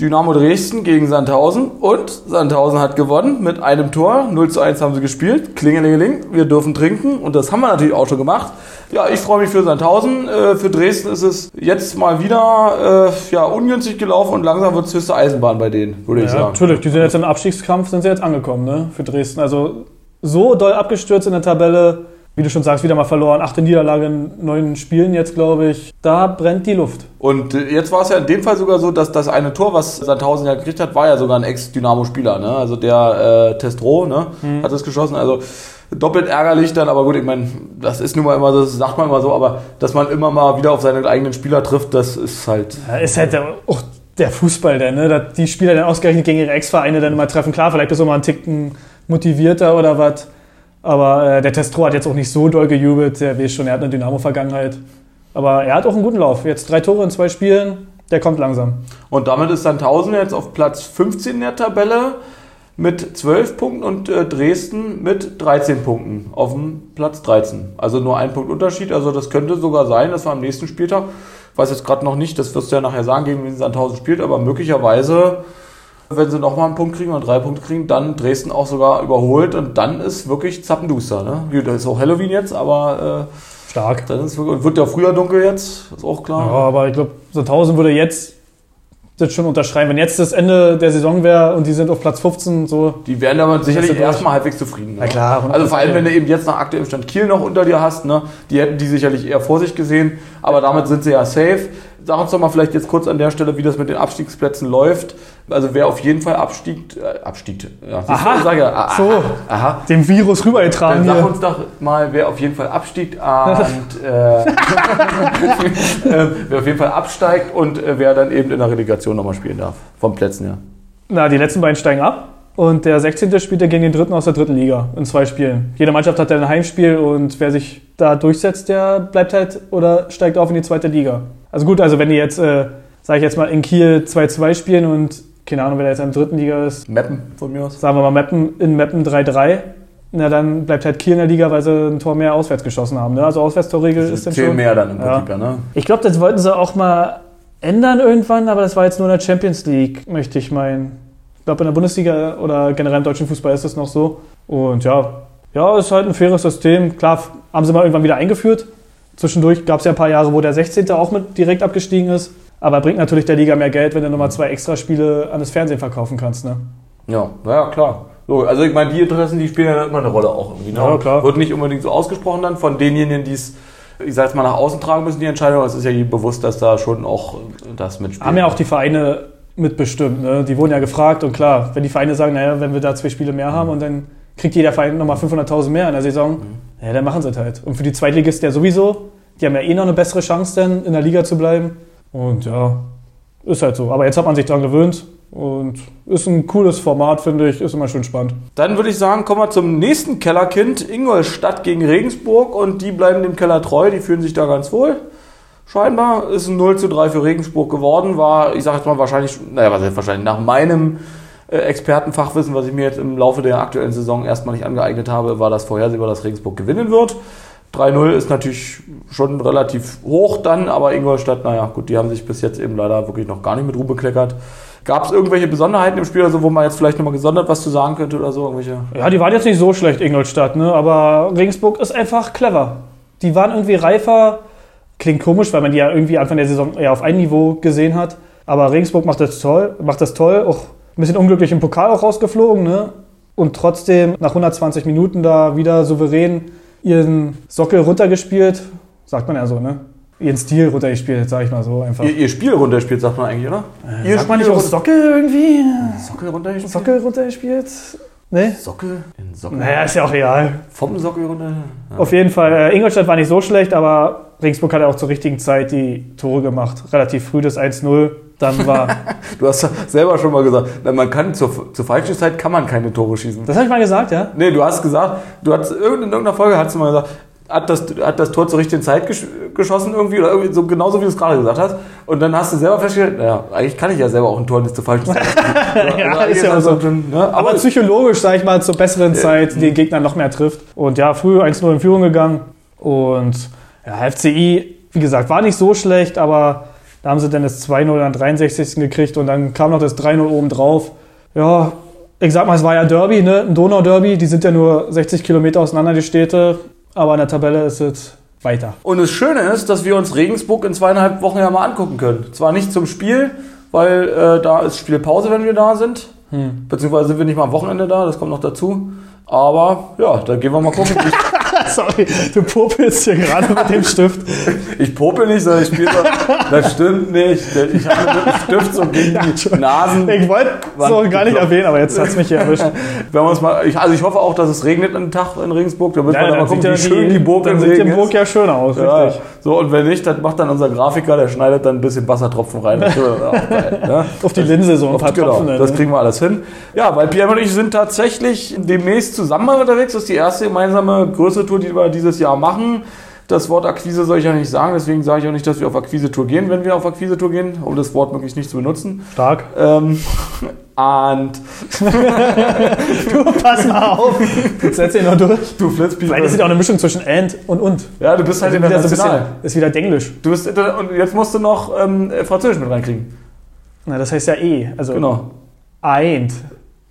Dynamo Dresden gegen Sandhausen. Und Sandhausen hat gewonnen mit einem Tor. 0 zu 1 haben sie gespielt. Klingelingeling. Wir dürfen trinken. Und das haben wir natürlich auch schon gemacht. Ja, ich freue mich für Sandhausen. Äh, für Dresden ist es jetzt mal wieder äh, ja, ungünstig gelaufen und langsam wird es höchste Eisenbahn bei denen, würde ja, ich sagen. Natürlich, die sind jetzt im Abstiegskampf, sind sie jetzt angekommen, ne? Für Dresden. Also so doll abgestürzt in der Tabelle wie du schon sagst, wieder mal verloren. Achte Niederlage in neun Spielen jetzt, glaube ich. Da brennt die Luft. Und äh, jetzt war es ja in dem Fall sogar so, dass das eine Tor, was Sandhausen ja gekriegt hat, war ja sogar ein Ex-Dynamo-Spieler. Ne? Also der äh, Testro ne? Mhm. hat es geschossen. Also doppelt ärgerlich dann, aber gut, ich meine, das ist nun mal immer so, das sagt man immer so, aber dass man immer mal wieder auf seine eigenen Spieler trifft, das ist halt. Ja, ist halt auch der Fußball, der, ne? Dass die Spieler dann ausgerechnet gegen ihre Ex-Vereine dann immer treffen. Klar, vielleicht ist auch mal ein Ticken motivierter oder was. Aber äh, der Testro hat jetzt auch nicht so doll gejubelt. Der weiß schon, er hat eine Dynamo-Vergangenheit. Aber er hat auch einen guten Lauf. Jetzt drei Tore in zwei Spielen. Der kommt langsam. Und damit ist Sandhausen jetzt auf Platz 15 in der Tabelle mit 12 Punkten und äh, Dresden mit 13 Punkten auf dem Platz 13. Also nur ein Punkt Unterschied. Also das könnte sogar sein, dass wir am nächsten Spieltag, ich weiß jetzt gerade noch nicht, das wirst du ja nachher sagen, gegen wen Sandhausen spielt, aber möglicherweise wenn sie nochmal einen Punkt kriegen oder drei Punkte kriegen, dann Dresden auch sogar überholt und dann ist wirklich Zappenduster. Ne? Das ist auch Halloween jetzt, aber äh, stark. Dann ist wirklich, wird ja früher dunkel jetzt, ist auch klar. Ja, aber ich glaube, so 1000 würde jetzt das schon unterschreiben. Wenn jetzt das Ende der Saison wäre und die sind auf Platz 15, so. Die wären aber sicherlich erstmal halbwegs zufrieden. Ne? Na klar. Also vor allem, wenn du eben jetzt nach aktuellem Stand Kiel noch unter dir hast, ne, die hätten die sicherlich eher vor sich gesehen, aber damit sind sie ja safe. Sag uns doch mal vielleicht jetzt kurz an der Stelle, wie das mit den Abstiegsplätzen läuft. Also wer auf jeden Fall abstiegt, äh, abstiegt, ja, aha, sag ja, ah, so, aha, dem Virus rübergetragen. Dann sag uns doch mal, wer auf jeden Fall abstiegt und äh, wer auf jeden Fall absteigt und äh, wer dann eben in der Relegation nochmal spielen darf, vom Plätzen her. Na, die letzten beiden steigen ab. Und der 16. spielt gegen den dritten aus der dritten Liga in zwei Spielen. Jede Mannschaft hat dann ein Heimspiel und wer sich da durchsetzt, der bleibt halt oder steigt auf in die zweite Liga. Also gut, also wenn die jetzt, äh, sage ich jetzt mal, in Kiel 2-2 spielen und keine Ahnung, wer da jetzt in der dritten Liga ist. Meppen von mir aus. Sagen wir mal Meppen in Meppen 3-3. Na, dann bleibt halt Kiel in der Liga, weil sie ein Tor mehr auswärts geschossen haben. Ne? Also Auswärtstorregel ist dann schon. mehr dann im Prinzip, ja. ne? Ich glaube, das wollten sie auch mal ändern irgendwann, aber das war jetzt nur in der Champions League, möchte ich meinen glaube, in der Bundesliga oder generell im deutschen Fußball ist das noch so. Und ja, ja, ist halt ein faires System. Klar, haben sie mal irgendwann wieder eingeführt. Zwischendurch gab es ja ein paar Jahre, wo der 16. auch mit direkt abgestiegen ist. Aber bringt natürlich der Liga mehr Geld, wenn du nochmal zwei Extraspiele an das Fernsehen verkaufen kannst. Ne? Ja, ja, klar. So, also ich meine, die Interessen, die spielen ja immer eine Rolle auch irgendwie. Ne? Ja, klar. Wird nicht unbedingt so ausgesprochen dann von denjenigen, die es, ich sag jetzt mal, nach außen tragen müssen, die Entscheidung. Es ist ja bewusst, dass da schon auch das mitspielt. Haben ja auch die Vereine mitbestimmt. Ne? Die wurden ja gefragt und klar, wenn die Vereine sagen, naja, wenn wir da zwei Spiele mehr haben und dann kriegt jeder Verein nochmal 500.000 mehr in der Saison, ja, dann machen sie es halt. Und für die Zweitligisten ja sowieso, die haben ja eh noch eine bessere Chance, dann in der Liga zu bleiben. Und ja, ist halt so. Aber jetzt hat man sich dran gewöhnt und ist ein cooles Format, finde ich, ist immer schön spannend. Dann würde ich sagen, kommen wir zum nächsten Kellerkind. Ingolstadt gegen Regensburg und die bleiben dem Keller treu, die fühlen sich da ganz wohl. Scheinbar ist ein 0 zu 3 für Regensburg geworden, war, ich sage jetzt mal wahrscheinlich, naja, was heißt wahrscheinlich, nach meinem Expertenfachwissen, was ich mir jetzt im Laufe der aktuellen Saison erstmal nicht angeeignet habe, war das vorhersehbar, dass Regensburg gewinnen wird. 3-0 ist natürlich schon relativ hoch dann, aber Ingolstadt, naja, gut, die haben sich bis jetzt eben leider wirklich noch gar nicht mit Ruhe bekleckert. Gab es irgendwelche Besonderheiten im Spiel, also wo man jetzt vielleicht nochmal gesondert was zu sagen könnte oder so? Irgendwelche? Ja, die waren jetzt nicht so schlecht, Ingolstadt, ne? aber Regensburg ist einfach clever. Die waren irgendwie reifer. Klingt komisch, weil man die ja irgendwie Anfang der Saison eher auf ein Niveau gesehen hat. Aber Regensburg macht das toll, macht das toll. Auch ein bisschen unglücklich im Pokal auch rausgeflogen, ne? Und trotzdem nach 120 Minuten da wieder souverän ihren Sockel runtergespielt. Sagt man ja so, ne? Ihren Stil runtergespielt, sag ich mal so einfach. Ihr, ihr Spiel runterspielt, sagt man eigentlich, oder? ihr Sagt man nicht Spiel auch Sockel irgendwie? Sockel runtergespielt? Sockel runtergespielt? Ne? Sockel? In Sockel? Naja, ist ja auch egal. Vom Sockel runter? Ja. Auf jeden Fall, äh, Ingolstadt war nicht so schlecht, aber Regensburg hat ja auch zur richtigen Zeit die Tore gemacht. Relativ früh das 1-0. Dann war. Du hast ja selber schon mal gesagt, man kann zur, zur falschen Zeit kann man keine Tore schießen. das habe ich mal gesagt, ja? Nee, du hast gesagt, du hast in irgendeiner Folge hast du mal gesagt, hat das, hat das Tor zur richtigen Zeit gesch geschossen irgendwie oder irgendwie so genauso wie du es gerade gesagt hast. Und dann hast du selber festgestellt, naja, eigentlich kann ich ja selber auch ein Tor nicht zur falschen Zeit schießen. Ja, Oder ist ja so. schon, ne? Aber Aber psychologisch, sag ich mal, zur besseren Zeit den Gegner noch mehr trifft. Und ja, früh 1-0 in Führung gegangen. Und ja, FCI, wie gesagt, war nicht so schlecht, aber da haben sie dann das 2-0 an 63. gekriegt und dann kam noch das 3-0 oben drauf. Ja, ich sag mal, es war ja Derby, ne? Ein Donau-Derby, die sind ja nur 60 Kilometer auseinander, die Städte. Aber in der Tabelle ist es weiter. Und das Schöne ist, dass wir uns Regensburg in zweieinhalb Wochen ja mal angucken können. Zwar nicht zum Spiel, weil äh, da ist Spielpause, wenn wir da sind. Hm. Beziehungsweise sind wir nicht mal am Wochenende da, das kommt noch dazu. Aber ja, da gehen wir mal gucken. Sorry, du popelst hier gerade mit dem Stift. ich popel nicht, sondern ich spiele so. Das stimmt nicht. Ich habe mit dem Stift so gegen die Nasen. Ich wollte es noch gar nicht erwähnen, aber jetzt hat es mich hier erwischt. Wenn wir uns mal, ich, also ich hoffe auch, dass es regnet einen Tag in Regensburg. Da müssen wir dann mal gucken, ja wie schön die Burg dann sieht die Burg ja schön aus, Ja, richtig. so, und wenn nicht, dann macht dann unser Grafiker, der schneidet dann ein bisschen Wassertropfen rein. Das geil, ne? Auf die Linse so ein Auf- paar genau, Tropfen. dann, das ne? kriegen wir alles hin. Ja, weil Pierre und ich sind tatsächlich demnächst zusammen unterwegs. Das ist die erste gemeinsame größere Tour, die wir dieses Jahr machen. Das Wort Akquise soll ich ja nicht sagen, deswegen sage ich auch nicht, dass wir auf Akquise-Tour gehen, wenn wir auf Akquise-Tour gehen, um das Wort möglichst nicht zu benutzen. Stark. Ähm, und Du, pass mal auf. Setz ihn noch durch. du Flitzpieper. Weil das ist ja auch eine Mischung zwischen and und und. Ja, du bist halt Also wieder so ein bisschen, ist wieder Denglisch. Du bist und jetzt musst du noch ähm, Französisch mit reinkriegen. Na, das heißt ja eh. Also Genau. Eint.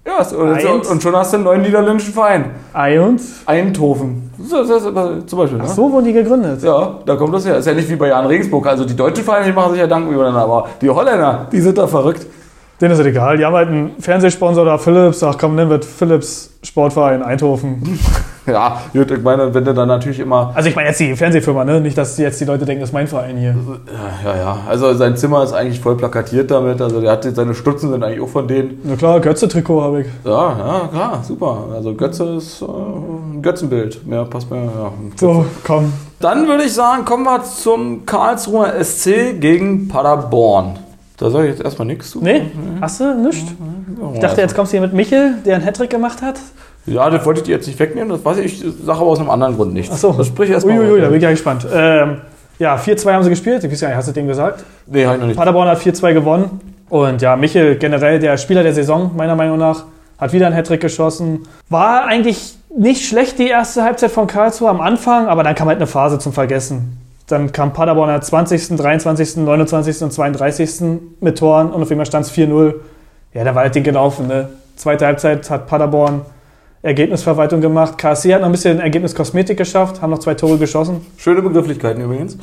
Ja, so- und, Eins. und schon hast du einen neuen niederländischen Verein. Eint. Eindhoven. So, so, zum Beispiel. Ach ne? so wurden die gegründet. Ja, da kommt das her. Ist ja nicht wie bei Jan Regensburg. Also die deutschen Vereine die machen sich ja Dank übereinander, aber die Holländer, die sind da verrückt. Denen ist das egal. Die haben halt einen Fernsehsponsor da, Philips. Ach komm, nennen wir Philips Sportverein Eindhoven. Ja, gut, ich meine, wenn du dann natürlich immer. Also ich meine jetzt die Fernsehfirma, ne? Nicht, dass jetzt die Leute denken, das ist mein Verein hier. Ja, ja, ja. Also sein Zimmer ist eigentlich voll plakatiert damit. Also der hat seine Stutzen sind eigentlich auch von denen. Na klar, Götze-Trikot habe ich. Ja, ja, klar, super. Also Götze ist äh, ein Götzenbild. Mehr passt mir. Ja. So, komm. Dann würde ich sagen, kommen wir zum Karlsruher SC gegen Paderborn. Da sage ich jetzt erstmal nichts zu. Nee, hast du nichts? Ich dachte, jetzt kommst du hier mit Michel, der einen Hattrick gemacht hat. Ja, das wollte ich dir jetzt nicht wegnehmen, das weiß ich, ich sage aber aus einem anderen Grund nichts. Ach so. Das sprich erstmal. Uiuiui, da bin ich ja gespannt. Ähm, ja, 4-2 haben sie gespielt. Ich weiß ja nicht, hast du dem gesagt? Nee, hab ich noch nicht. Paderborn hat 4-2 gewonnen. Und ja, Michel, generell der Spieler der Saison, meiner Meinung nach, hat wieder einen Hattrick geschossen. War eigentlich nicht schlecht die erste Halbzeit von Karlsruhe am Anfang, aber dann kam halt eine Phase zum Vergessen. Dann kam Paderborn am 20., 23., 29. und 32. mit Toren und auf einmal stand es 4-0. Ja, da war halt Ding gelaufen. Ne? Zweite Halbzeit hat Paderborn Ergebnisverwaltung gemacht. KSC hat noch ein bisschen Ergebniskosmetik geschafft, haben noch zwei Tore geschossen. Schöne Begrifflichkeiten übrigens.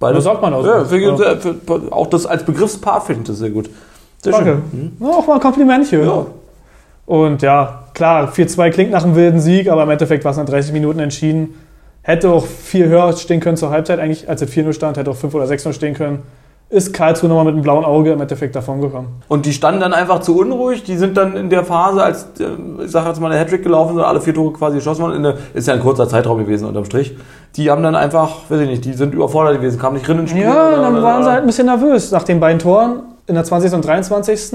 So sagt man auch so. Ja, für, für, auch das als Begriffspaar finde ich das sehr gut. Sehr Danke. schön. Ja, auch mal ein Komplimentchen. Ja. Und ja, klar, 4-2 klingt nach einem wilden Sieg, aber im Endeffekt war es nach 30 Minuten entschieden. Hätte auch viel höher stehen können zur Halbzeit, eigentlich als es 4-0 stand, hätte auch 5 oder 6-0 stehen können. Ist Karlsruhe nochmal mit einem blauen Auge im Endeffekt davon gekommen. Und die standen dann einfach zu unruhig. Die sind dann in der Phase, als äh, ich sage jetzt mal der Hattrick gelaufen sind, alle vier Tore quasi geschossen worden. In der, ist ja ein kurzer Zeitraum gewesen unterm Strich. Die haben dann einfach, weiß ich nicht, die sind überfordert gewesen, kamen nicht drin ins Spiel. Ja, oder- dann oder- waren sie halt ein bisschen nervös nach den beiden Toren in der 20. und 23.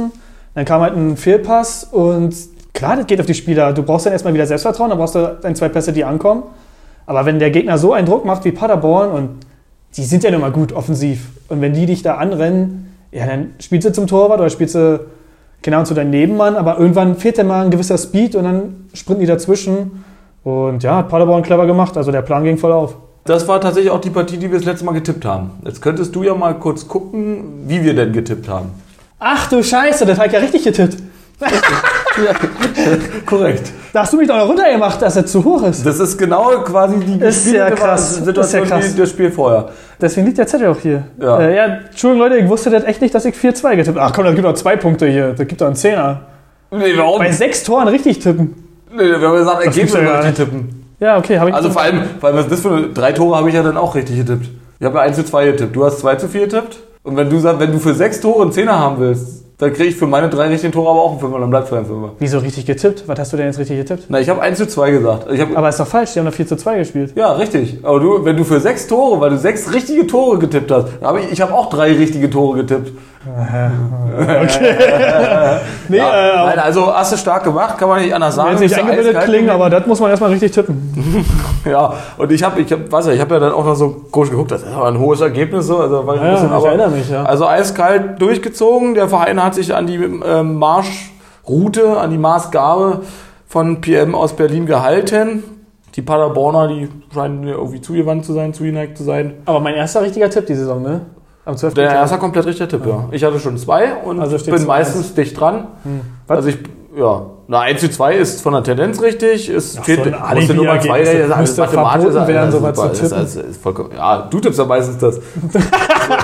Dann kam halt ein Fehlpass und klar, das geht auf die Spieler. Du brauchst dann erstmal wieder Selbstvertrauen, dann brauchst du ein, zwei Pässe, die ankommen. Aber wenn der Gegner so einen Druck macht wie Paderborn und die sind ja nun mal gut offensiv und wenn die dich da anrennen, ja, dann spielst du zum Torwart oder spielst du, Ahnung, zu deinem Nebenmann, aber irgendwann fehlt dir mal ein gewisser Speed und dann sprinten die dazwischen. Und ja, hat Paderborn clever gemacht, also der Plan ging voll auf. Das war tatsächlich auch die Partie, die wir das letzte Mal getippt haben. Jetzt könntest du ja mal kurz gucken, wie wir denn getippt haben. Ach du Scheiße, das habe ich ja richtig getippt. Korrekt. Da hast du mich doch noch runtergemacht, dass er zu hoch ist. Das ist genau quasi die Ist ja gespiegelte krass. Situation Ist ja krass. wie das Spiel vorher. Deswegen liegt der Zettel auch hier. Ja. Äh, ja, Entschuldigung Leute, ich wusste das echt nicht, dass ich 4-2 getippt habe. Ach komm, das gibt doch zwei Punkte hier. Das gibt doch einen Zehner. Nee, warum? Bei sechs Toren richtig tippen. Nee, wir haben gesagt, gibt's Ergebnisse ja richtig nicht. tippen. Ja, okay, habe ich Also vor allem, vor allem, was ist das für eine, drei Tore habe ich ja dann auch richtig getippt. Ich habe ja 1 zu 2 getippt. Du hast 2 zu 4 getippt. Und wenn du sagst, wenn du für sechs Tore einen Zehner haben willst, dann kriege ich für meine drei richtigen Tore aber auch einen Fünfer, dann bleibt es ein Fünfer. Wieso richtig getippt? Was hast du denn jetzt richtig getippt? Na, ich habe 1 zu 2 gesagt. Aber ist doch falsch, die haben doch 4 zu 2 gespielt. ja, richtig. Aber du, wenn du für sechs Tore, weil du sechs richtige Tore getippt hast, hab ich, ich habe auch drei richtige Tore getippt. Nee, Ja, äh, nein, also hast du stark gemacht, kann man nicht anders sagen. jetzt nicht eingebildet klingen, aber das muss man erstmal richtig tippen. Ja, und ich habe, ich hab, weiß ja, ich habe ja dann auch noch so komisch geguckt, das ist aber ein hohes Ergebnis so, also war ich ein Ja, bisschen, ich aber, erinnere mich, ja. also eiskalt durchgezogen. Der Verein hat sich an die ähm, Marschroute, an die Maßgabe von PM aus Berlin gehalten. Die Paderborner, die scheinen mir irgendwie zugewandt zu sein, zugeneigt zu sein. Aber mein erster richtiger Tipp die Saison, ne? Am 12. Der erste komplett richtiger Tipp, ja. Ich hatte schon zwei und Also steht bin 2-1. meistens dicht dran. Was? Also ich, ja, na 1 zu 2 ist von der Tendenz richtig. Es Ach, fehlt so ein musst du Nummer Alibi-Ergebnis, 2 rechnen, das das ist alles mathematisch, ist werden, super. zu Das ist, ist vollkommen, ja, du tippst ja meistens das.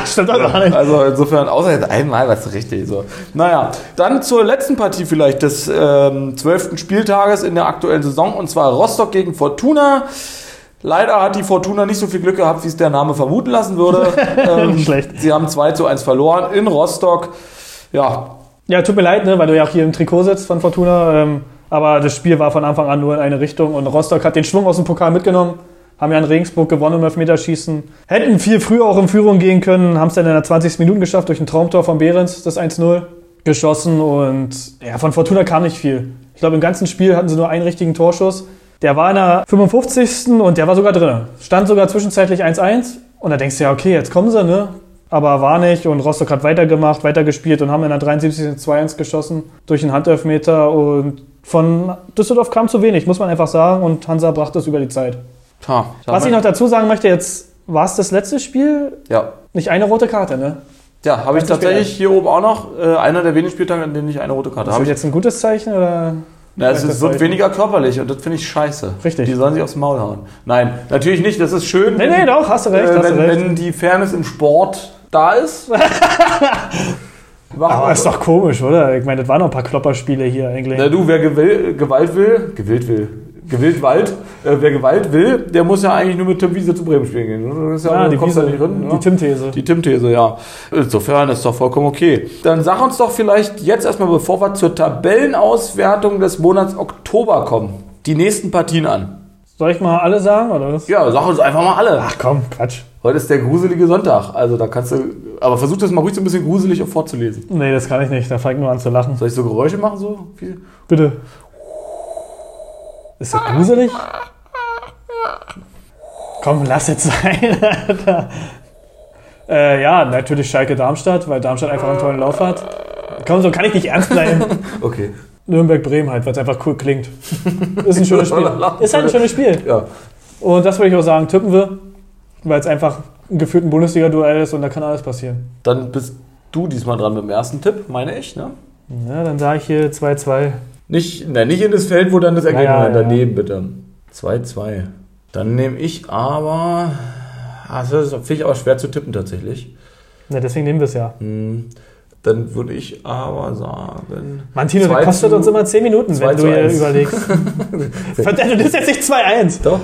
Stimmt gar nicht. Also insofern, außer jetzt einmal, was richtig so. Naja, dann zur letzten Partie vielleicht des ähm, 12. Spieltages in der aktuellen Saison und zwar Rostock gegen Fortuna. Leider hat die Fortuna nicht so viel Glück gehabt, wie es der Name vermuten lassen würde. ähm, Schlecht. Sie haben 2 zu 1 verloren in Rostock. Ja, Ja, tut mir leid, ne, weil du ja auch hier im Trikot sitzt von Fortuna. Ähm, aber das Spiel war von Anfang an nur in eine Richtung und Rostock hat den Schwung aus dem Pokal mitgenommen. Haben ja in Regensburg gewonnen im Elfmeterschießen. Hätten viel früher auch in Führung gehen können, haben es dann in der 20. Minute geschafft durch ein Traumtor von Behrens, das 1-0 geschossen und ja, von Fortuna kam nicht viel. Ich glaube, im ganzen Spiel hatten sie nur einen richtigen Torschuss. Der war in der 55. und der war sogar drin. Stand sogar zwischenzeitlich 1-1 und da denkst du ja, okay, jetzt kommen sie, ne? Aber war nicht und Rostock hat weitergemacht, weitergespielt und haben in der 73. 2-1 geschossen durch einen Handelfmeter und von Düsseldorf kam zu wenig, muss man einfach sagen und Hansa brachte es über die Zeit. ha, Was ich noch dazu sagen möchte, jetzt war es das letzte Spiel, Ja, nicht eine rote Karte, ne? ja habe ich tatsächlich hier oben auch noch. Äh, einer der wenigen Spieltage, an denen ich eine rote Karte Ist habe. das jetzt ein gutes Zeichen oder? Ja, es ist, wird weniger körperlich und das finde ich scheiße. Richtig. Die sollen sich aufs Maul hauen. Nein, natürlich nicht. Das ist schön. Nee, nee, doch, hast du recht, äh, hast wenn, du recht. wenn die Fairness im Sport da ist. Aber ist doch komisch, oder? Ich meine, das waren noch ein paar Klopperspiele hier eigentlich. Na, du, wer Gewalt will, Gewalt will, Gewillt Wald, äh, wer Gewalt will, der muss ja eigentlich nur mit Tim Wiese zu Bremen spielen gehen. Das ist ja, ah, du die, Wiese, nicht hin. die ne? Tim-These. Die Tim-These, ja. Insofern ist doch vollkommen okay. Dann sag uns doch vielleicht jetzt erstmal, bevor wir zur Tabellenauswertung des Monats Oktober kommen, die nächsten Partien an. Soll ich mal alle sagen, oder was? Ja, sag uns einfach mal alle. Ach komm, Quatsch. Heute ist der gruselige Sonntag. Also da kannst du. Aber versuch das mal ruhig so ein bisschen gruselig vorzulesen. Nee, das kann ich nicht, da fange ich nur an zu lachen. Soll ich so Geräusche machen? So viel? Bitte. Ist das gruselig? Komm, lass jetzt sein, Alter. Äh, ja, natürlich Schalke Darmstadt, weil Darmstadt einfach einen tollen Lauf hat. Komm, so kann ich nicht ernst bleiben. Okay. Nürnberg-Bremen halt, weil es einfach cool klingt. Ist ein schönes Spiel. Ist halt ein schönes Spiel. Ja. Und das würde ich auch sagen, tippen wir, weil es einfach ein gefühlten Bundesliga-Duell ist und da kann alles passieren. Dann bist du diesmal dran mit dem ersten Tipp, meine ich, ne? Ja, dann sage ich hier 2-2. Nicht, nein, nicht in das Feld, wo dann das Ergebnis Ja, ja, ist. Daneben bitte. 2-2. Dann nehme ich aber. Ah, Das finde ich aber schwer zu tippen tatsächlich. Ne, deswegen nehmen wir es ja. Hm, Dann würde ich aber sagen. Mantino, Zwei das kostet zu- uns immer 10 Minuten, zwei wenn zu du hier überlegst. Verdammt, du bist jetzt nicht 2-1. Doch.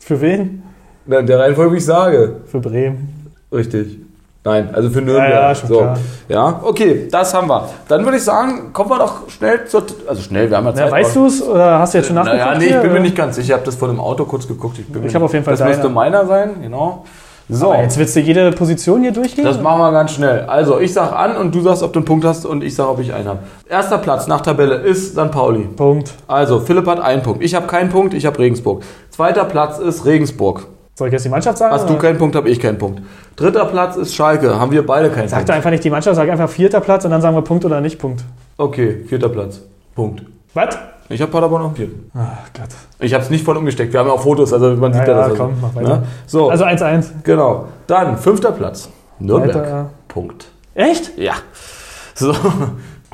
Für wen? Na, In der Reihenfolge, wie ich sage. Für Bremen. Richtig. Nein, also für Nürnberg. Ja, ja, schon so. klar. Ja, okay, das haben wir. Dann würde ich sagen, kommen wir doch schnell zur. Also schnell, wir haben ja Zeit. Na, weißt du es oder hast du jetzt schon nachgeguckt? Naja, nee, ich bin mir nicht ganz sicher. Ich habe das vor dem Auto kurz geguckt. Ich, bin Ich habe auf jeden Fall Das müsste deine. meiner sein, genau. So, Aber Jetzt willst du jede Position hier durchgehen? das machen wir ganz schnell. Also, ich sag an und du sagst, ob du einen Punkt hast und ich sag, ob ich einen habe. Erster Platz nach Tabelle ist St. Pauli. Punkt. Also, Philipp hat einen Punkt. Ich habe keinen Punkt, ich habe Regensburg. Zweiter Platz ist Regensburg. Soll ich jetzt die Mannschaft sagen? Hast du oder? keinen Punkt, habe ich keinen Punkt. Dritter Platz ist Schalke. Haben wir beide keinen Sag Punkt. doch einfach nicht die Mannschaft, sag einfach vierter Platz und dann sagen wir Punkt oder nicht Punkt. Okay, vierter Platz. Punkt. Was? Ich habe Paderborn auf dem vierten. Ach Gott. Ich habe es nicht voll umgesteckt. Wir haben ja auch Fotos, also man sieht Ja, ja, ja, das. komm, also, mach weiter. ne? So, Also 1-1. genau. Dann fünfter Platz. Nürnberg. Weiter. Punkt. Echt? Ja. So.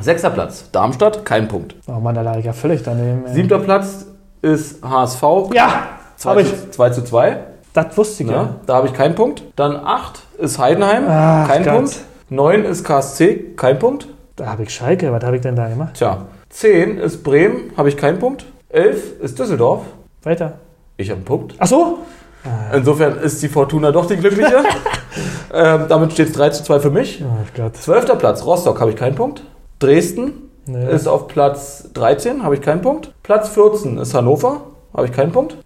Sechster Platz. Darmstadt, kein Punkt. Oh Mann, da lag ich ja völlig daneben. ey. Siebter Platz ist HSV. Ja, 2 habe ich. zu, 2 zu 2. Das wusste ich Ja. ja. Da habe ich keinen Punkt. Dann 8 ist Heidenheim. Ach kein Gott. Punkt. 9 ist KSC. Kein Punkt. Da habe ich Schalke. Was habe ich denn da gemacht? Tja. 10 ist Bremen. Habe ich keinen Punkt. 11 ist Düsseldorf. Weiter. Ich habe einen Punkt. Ach so? Insofern ist die Fortuna doch die glückliche. ähm, damit steht es 3 zu 2 für mich. Oh Gott. Zwölfter Platz, Rostock habe ich keinen Punkt. Dresden Nee. ist auf Platz 13, habe ich keinen Punkt. Platz 14 ist Hannover, habe ich keinen Punkt.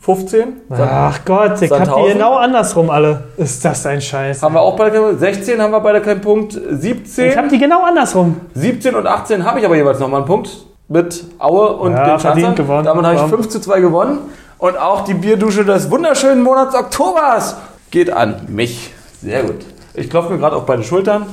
15 Sand- Ach Gott, ich hab die genau andersrum alle. Ist das ein Scheiß? haben wir auch beide keinen Punkt. 16 haben wir beide keinen Punkt. 17, Ich hab die genau andersrum. 17 und 18 habe ich aber jeweils nochmal einen Punkt mit Aue und Ja, dem verdient Schanzer. gewonnen. Damit habe ich Komm. 5 zu 2 gewonnen. Und auch die Bierdusche des wunderschönen Monats Oktobers geht an mich. Sehr gut. Ich klopfe mir gerade auf beide Schultern.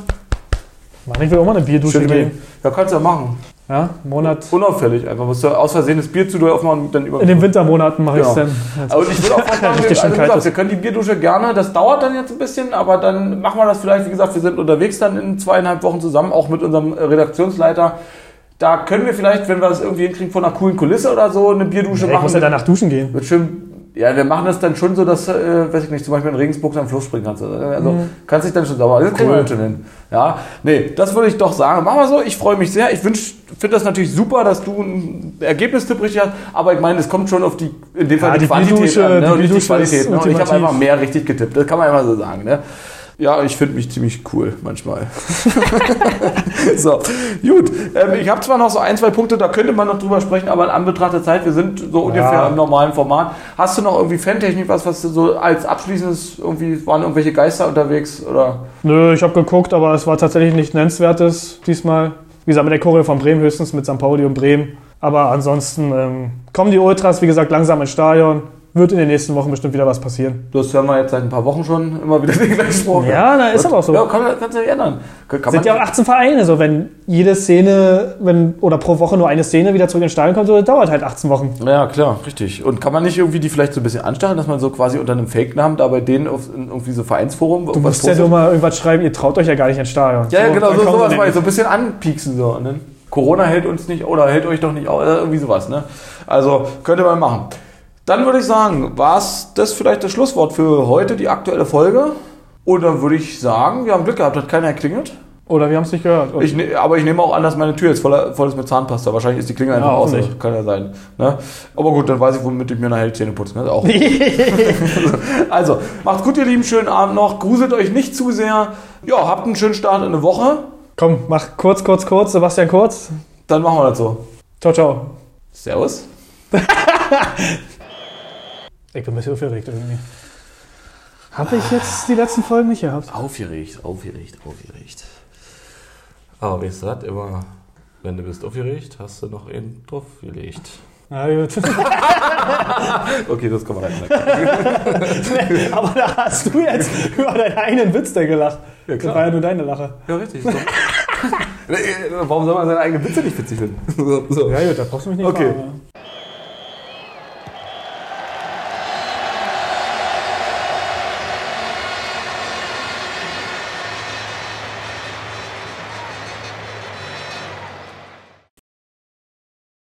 Mann, ich will auch mal eine Bierdusche Schön gehen. Ja, kannst du ja machen. Ja, Monat. Unauffällig einfach. Musst du aus Versehen das Bier zu doll aufmachen und dann über. In den Wintermonaten mache ich es Genau. dann. Aber ich würde auch mal sagen, Richtig wir, also gesagt, wir können die Bierdusche gerne, das dauert dann jetzt ein bisschen, aber dann machen wir das vielleicht, wie gesagt, wir sind unterwegs dann in zweieinhalb Wochen zusammen, auch mit unserem Redaktionsleiter. Da können wir vielleicht, wenn wir das irgendwie hinkriegen, von einer coolen Kulisse oder so, eine Bierdusche Ich machen. muss ja danach duschen gehen. Wird schön, ja, wir machen das dann schon so, dass, äh, weiß ich nicht, zum Beispiel in Regensburg am Fluss springen kannst. Also kannst dich dann schon sauber. Mhm. Schon hin. Ja, nee, das würde ich doch sagen. Machen wir so. Ich freue mich sehr. Ich finde das natürlich super, dass du einen Ergebnistipp richtig hast. Aber ich meine, es kommt schon auf die, in dem Fall Ja, die, die Quantität Bierdusche- an, ne? die und die Qualität. Ne? Und ich habe einfach mehr richtig getippt. Das kann man immer so sagen. Ne? Ja, ich finde mich ziemlich cool manchmal. so, gut. Ähm, ich habe zwar noch so ein, zwei Punkte, da könnte man noch drüber sprechen, aber in Anbetracht der Zeit, wir sind so ungefähr im normalen Format. Hast du noch irgendwie Fantechnik, was, was du so als abschließendes, irgendwie waren irgendwelche Geister unterwegs oder? Nö, ich habe geguckt, aber es war tatsächlich nicht nennenswertes diesmal. Wie gesagt, mit der Choreo von Bremen höchstens, mit St. Pauli und Bremen. Aber ansonsten ähm, kommen die Ultras, wie gesagt, langsam ins Stadion. Wird in den nächsten Wochen bestimmt wieder was passieren. Das hören wir jetzt seit ein paar Wochen schon immer wieder den gleichen Spruch. Ja, na, ist aber auch so. Ja, kann, kannst du ja ändern. Kann, kann sind ja auch 18 Vereine, so wenn jede Szene, wenn oder pro Woche nur eine Szene wieder zurück ins Stadion kommt, so dauert halt 18 Wochen. Ja, klar, richtig. Und kann man nicht irgendwie die vielleicht so ein bisschen anstacheln, dass man so quasi unter einem Fake-Namen da bei denen auf irgendwie so Vereinsforum Du musst ja nur mal irgendwas schreiben, ihr traut euch ja gar nicht ins Stadion. Ja, ja, So, genau, so, sowas mal, so ein bisschen anpieksen so. Ne? Corona hält uns nicht oder hält euch doch nicht auf, irgendwie sowas. Ne? Also könnte man machen. Dann würde ich sagen, war es das vielleicht das Schlusswort für heute, die aktuelle Folge? Und dann würde ich sagen, wir haben Glück gehabt, hat keiner geklingelt. Oder wir haben es nicht gehört. Ich, ne- aber ich nehme auch an, dass meine Tür jetzt voll, voll ist mit Zahnpasta. Wahrscheinlich ist die Klingel einfach Ja, aus. Kann ja sein. Ne? Aber gut, dann weiß ich, womit ich mir nachher die Zähne putze. Ne? Auch. also, macht's gut, ihr Lieben. Schönen Abend noch. Gruselt euch nicht zu sehr. Ja, habt einen schönen Start in eine Woche. Komm, mach kurz, kurz, kurz. Sebastian Kurz. Dann machen wir das so. Ciao, ciao. Servus. Ich bin ein bisschen aufgeregt irgendwie. Habe ich jetzt die letzten Folgen nicht gehabt? Aufgeregt, aufgeregt, aufgeregt. Aber weißt du was, immer, wenn du bist aufgeregt, hast du noch einen draufgelegt. Na gut. Okay, das kann man dann Aber da hast du jetzt über deinen eigenen Witz da gelacht. Ja, Das war ja nur deine Lache. Ja, richtig. Warum soll man seine eigenen Witze nicht witzig finden? so. Ja gut, da brauchst du mich nicht Okay. ja.